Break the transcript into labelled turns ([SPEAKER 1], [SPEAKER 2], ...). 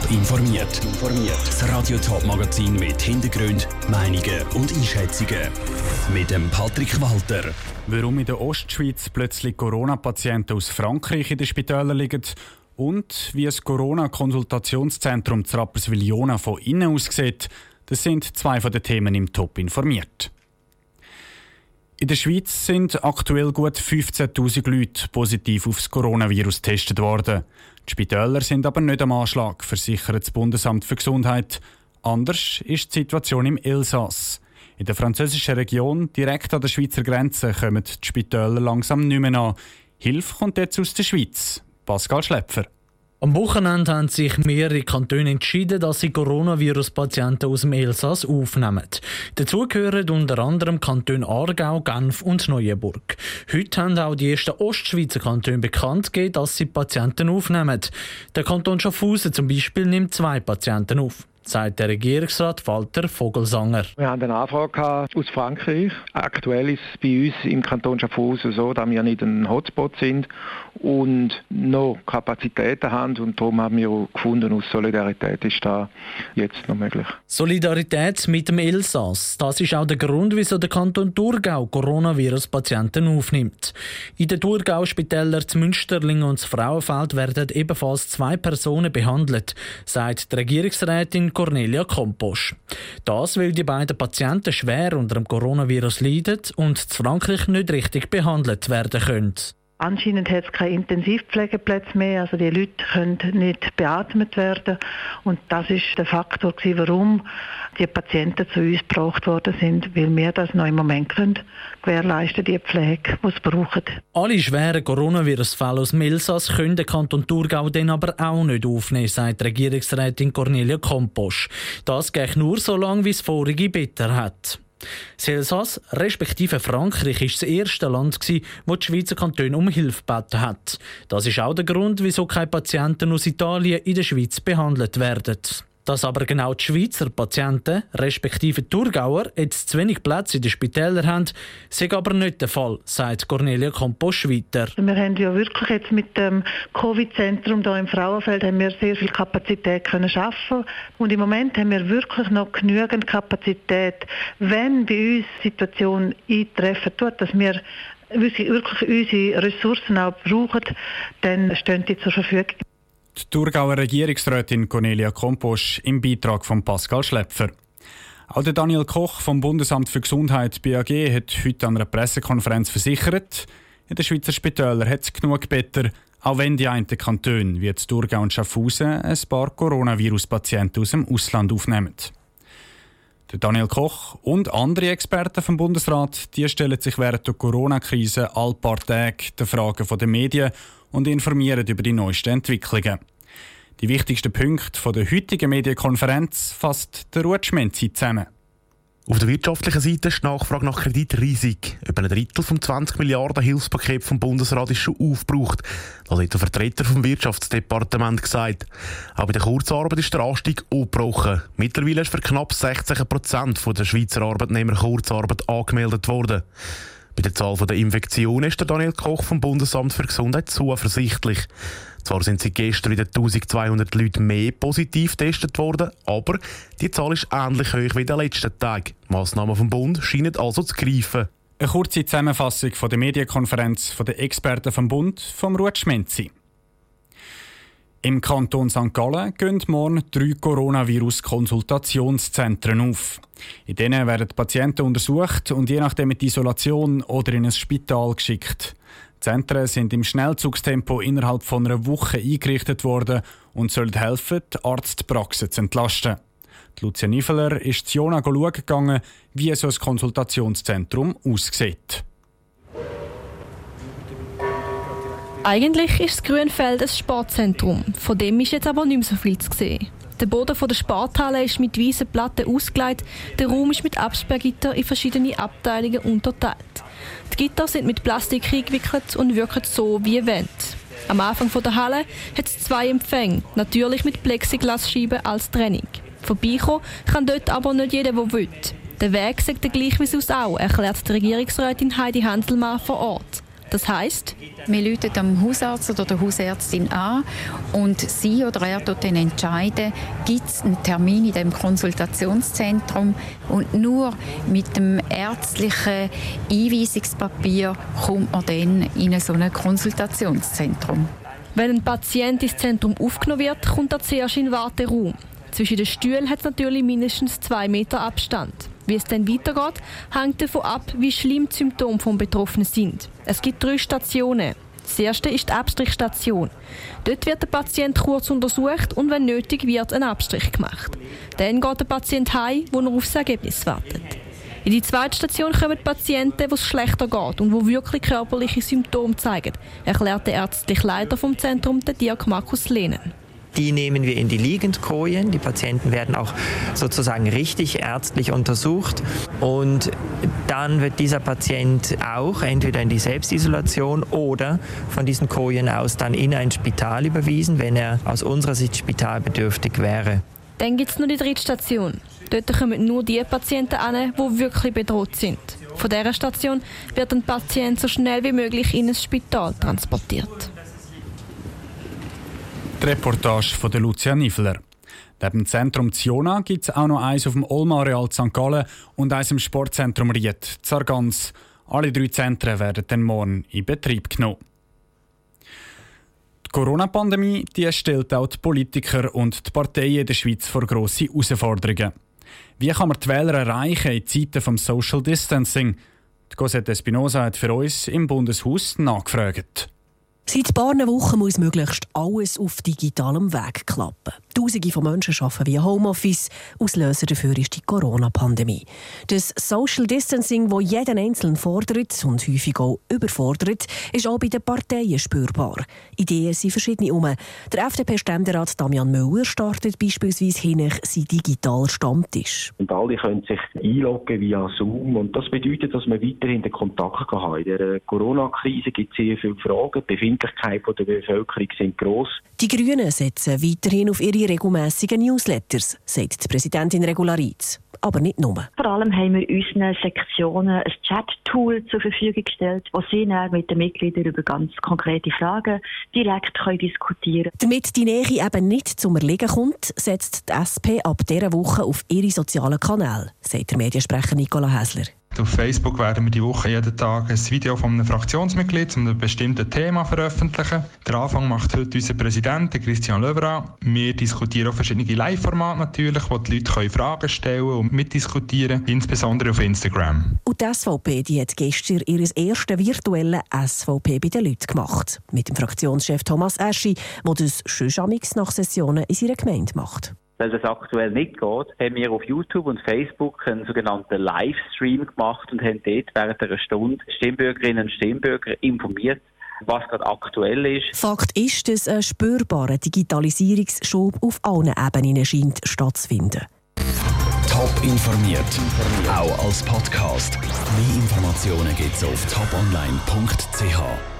[SPEAKER 1] Top informiert. Das Radio Top Magazin mit Hintergrund, Meinungen und Einschätzungen mit dem Patrick Walter.
[SPEAKER 2] Warum in der Ostschweiz plötzlich Corona-Patienten aus Frankreich in den Spitälern liegen und wie das Corona-Konsultationszentrum Rapperswil-Jona von innen aussieht, das sind zwei von den Themen im Top informiert. In der Schweiz sind aktuell gut 15.000 Leute positiv auf das Coronavirus getestet worden. Die Spitäler sind aber nicht am Anschlag, versichert das Bundesamt für Gesundheit. Anders ist die Situation im Elsass. In der französischen Region, direkt an der Schweizer Grenze, kommen die Spitäler langsam nicht mehr an. Hilfe kommt jetzt aus der Schweiz. Pascal Schläpfer.
[SPEAKER 3] Am Wochenende haben sich mehrere Kantone entschieden, dass sie Coronavirus-Patienten aus dem Elsass aufnehmen. Dazu gehören unter anderem Kanton Aargau, Genf und Neuenburg. Heute haben auch die ersten Ostschweizer Kantone bekannt gegeben, dass sie Patienten aufnehmen. Der Kanton Schaffhausen zum Beispiel nimmt zwei Patienten auf sagt der Regierungsrat Walter Vogelsanger.
[SPEAKER 4] Wir haben eine Anfrage aus Frankreich. Aktuell ist es bei uns im Kanton Schaffhausen so, dass wir nicht ein Hotspot sind und noch Kapazitäten haben und darum haben wir gefunden, aus Solidarität ist da jetzt noch möglich.
[SPEAKER 3] Solidarität mit dem Elsass, das ist auch der Grund, wieso der Kanton Thurgau Coronavirus-Patienten aufnimmt. In den Thurgau-Spitälern zu Münsterling und zu Frauenfeld werden ebenfalls zwei Personen behandelt, sagt die Regierungsrätin Cornelia Komposch. Das, weil die beiden Patienten schwer unter dem Coronavirus leiden und zu Frankreich nicht richtig behandelt werden können.
[SPEAKER 5] Anscheinend hat es keine Intensivpflegeplätze mehr, also die Leute können nicht beatmet werden und das ist der Faktor, warum die Patienten zu uns gebracht worden sind, weil wir das noch im Moment können gewährleisten, die Pflege, die sie brauchen.
[SPEAKER 3] Alle schweren Coronavirus-Fälle aus Milsas können der Kanton Thurgau dann aber auch nicht aufnehmen, sagt Regierungsrätin Cornelia Komposch. Das geht nur so lange, wie es vorige Bitter hat. Das Elsass, respektive Frankreich, ist das erste Land, wo die Schweizer Kantone um Hilfe gebeten hat. Das ist auch der Grund, wieso keine Patienten aus Italien in der Schweiz behandelt werden. Dass aber genau die Schweizer Patienten, respektive Thurgauer, jetzt zu wenig Plätze in den Spitälern haben, ist aber nicht der Fall, sagt Cornelia Komposch weiter.
[SPEAKER 5] Wir haben ja wirklich jetzt mit dem Covid-Zentrum hier im Frauenfeld haben wir sehr viel Kapazität können schaffen und im Moment haben wir wirklich noch genügend Kapazität, wenn bei uns die Situation eintreffen tut, dass wir wirklich unsere Ressourcen auch brauchen, dann stehen die zur Verfügung.
[SPEAKER 2] Die Thurgauer Regierungsrätin Cornelia Komposch im Beitrag von Pascal Schläpfer. Auch der Daniel Koch vom Bundesamt für Gesundheit BAG hat heute an einer Pressekonferenz versichert, in den Schweizer Spitälern hat es genug Better, auch wenn die einen Kantone wie Thurgau und Schaffhausen ein paar Coronavirus-Patienten aus dem Ausland aufnehmen. Der Daniel Koch und andere Experten vom Bundesrat die stellen sich während der Corona-Krise all paar Tage den Fragen der Medien und informieren über die neuesten Entwicklungen. Die wichtigsten Punkte der heutigen Medienkonferenz fasst der Ruud Schmenzi zusammen.
[SPEAKER 6] Auf der wirtschaftlichen Seite ist die Nachfrage nach Kredit riesig. Über ein Drittel vom 20 Milliarden Hilfspaket vom Bundesrat ist schon aufgebraucht. Das hat der Vertreter vom Wirtschaftsdepartement gesagt. Auch bei der Kurzarbeit ist der Anstieg aufgebrochen. Mittlerweile ist für knapp 60 Prozent der Schweizer Arbeitnehmer Kurzarbeit angemeldet worden. Bei der Zahl der Infektionen ist der Daniel Koch vom Bundesamt für Gesundheit zuversichtlich. Zwar sind seit gestern wieder 1200 Leute mehr positiv getestet worden, aber die Zahl ist ähnlich hoch wie in den letzten Tagen. Massnahmen vom Bund scheinen also zu greifen.
[SPEAKER 2] Eine kurze Zusammenfassung von der Medienkonferenz der Experten vom Bund vom Ruud Schmenzi. Im Kanton St. Gallen gehen morgen drei Coronavirus-Konsultationszentren auf. In denen werden Patienten untersucht und je nachdem die Isolation oder in ein Spital geschickt. Die Zentren sind im Schnellzugstempo innerhalb von einer Woche eingerichtet worden und sollen helfen, die Arztpraxen zu entlasten. Die Lucia Niveler ist zu Jona schauen gegangen, wie so ein Konsultationszentrum aussieht.
[SPEAKER 7] Eigentlich ist das Grünfeld ein Sportzentrum. Von dem ist jetzt aber nicht mehr so viel zu sehen. Der Boden der Sporthalle ist mit weißen Platten ausgelegt. Der Raum ist mit Absperrgitter in verschiedene Abteilungen unterteilt. Die Gitter sind mit Plastik eingewickelt und wirken so wie Wände. Am Anfang der Halle hat es zwei Empfänge, natürlich mit Plexiglasscheiben als Trennung. Vorbeikommen kann dort aber nicht jeder, der will. Der Weg der gleich wie sonst auch, erklärt die Regierungsrätin Heidi Hanselmann vor Ort. Das heißt,
[SPEAKER 8] wir rufen am Hausarzt oder der Hausärztin an und sie oder er dort dann entscheiden, gibt es einen Termin in dem Konsultationszentrum und nur mit dem ärztlichen Einweisungspapier kommt man dann in so ein Konsultationszentrum.
[SPEAKER 7] Wenn ein Patient ins Zentrum aufgenommen wird, kommt er zuerst in den Warteraum. Zwischen den Stühlen hat es natürlich mindestens zwei Meter Abstand. Wie es dann weitergeht, hängt davon ab, wie schlimm die Symptome des Betroffenen sind. Es gibt drei Stationen. Das erste ist die Abstrichstation. Dort wird der Patient kurz untersucht und wenn nötig wird ein Abstrich gemacht. Dann geht der Patient heim, wo er auf das Ergebnis wartet. In die zweite Station kommen Patienten, wo es schlechter geht und wo wirklich körperliche Symptome zeigen, erklärt der ärztliche Leiter vom Zentrum, der Dirk Markus Lehnen.
[SPEAKER 9] Die nehmen wir in die Liegendkojen. Die Patienten werden auch sozusagen richtig ärztlich untersucht. Und dann wird dieser Patient auch entweder in die Selbstisolation oder von diesen Kojen aus dann in ein Spital überwiesen, wenn er aus unserer Sicht spitalbedürftig wäre.
[SPEAKER 7] Dann gibt es noch die dritte Station. Dort kommen nur die Patienten an, die wirklich bedroht sind. Von dieser Station wird ein Patient so schnell wie möglich in ein Spital transportiert.
[SPEAKER 2] Reportage von der Lucia Niffler. Neben dem Zentrum Ziona gibt es auch noch eins auf dem Olma-Areal St. Gallen und eins im Sportzentrum Ried, Zargans. Alle drei Zentren werden dann morgen in Betrieb genommen. Die Corona-Pandemie stellt auch die Politiker und die Parteien in der Schweiz vor grosse Herausforderungen. Wie kann man die Wähler erreichen in Zeiten des Social Distancing? Die Cosette Espinosa hat für uns im Bundeshaus nachgefragt.
[SPEAKER 10] Seit ein paar Wochen muss möglichst alles auf digitalem Weg klappen. Tausende von Menschen arbeiten via Homeoffice. Auslöser dafür ist die Corona-Pandemie. Das Social Distancing, das jeden Einzelnen fordert und häufig auch überfordert, ist auch bei den Parteien spürbar. Ideen sind verschiedene um. Der FDP-Ständerat Damian Müller startet beispielsweise hin sein digitaler Stammtisch.
[SPEAKER 11] Und alle können sich einloggen via Zoom und das bedeutet, dass man weiterhin den Kontakt haben In der Corona-Krise gibt es sehr viele Fragen. Die Befindlichkeit der Bevölkerung sind gross.
[SPEAKER 10] Die Grünen setzen weiterhin auf ihre regelmäßigen Newsletters, sagt die Präsidentin Regularitz. Aber nicht nur.
[SPEAKER 12] Vor allem haben wir unseren Sektionen ein Chat-Tool zur Verfügung gestellt, wo sie mit den Mitgliedern über ganz konkrete Fragen direkt können diskutieren können.
[SPEAKER 10] Damit die Nähe eben nicht zum Erliegen kommt, setzt die SP ab dieser Woche auf ihre sozialen Kanäle, sagt der Mediensprecher Nicola Häsler.
[SPEAKER 13] Auf Facebook werden wir die Woche jeden Tag ein Video von einem Fraktionsmitglied zu einem bestimmten Thema veröffentlichen. Der Anfang macht heute unser Präsident, Christian Löwra. Wir diskutieren auch verschiedene Live-Formate natürlich, wo die Leute Fragen stellen und mitdiskutieren, insbesondere auf Instagram.
[SPEAKER 10] Und die SVP die hat gestern ihr erstes virtuelles SVP bei den Leuten gemacht. Mit dem Fraktionschef Thomas Eschi, der das schon nach Sessionen in seiner Gemeinde macht
[SPEAKER 14] weil das aktuell nicht geht, haben wir auf YouTube und Facebook einen sogenannten Livestream gemacht und haben dort während einer Stunde Stimmbürgerinnen und Stimmbürger informiert, was gerade aktuell ist.
[SPEAKER 10] Fakt ist, dass ein spürbarer Digitalisierungsschub auf allen Ebenen scheint stattzufinden.
[SPEAKER 1] Top informiert, auch als Podcast. Mehr Informationen gibt es auf toponline.ch.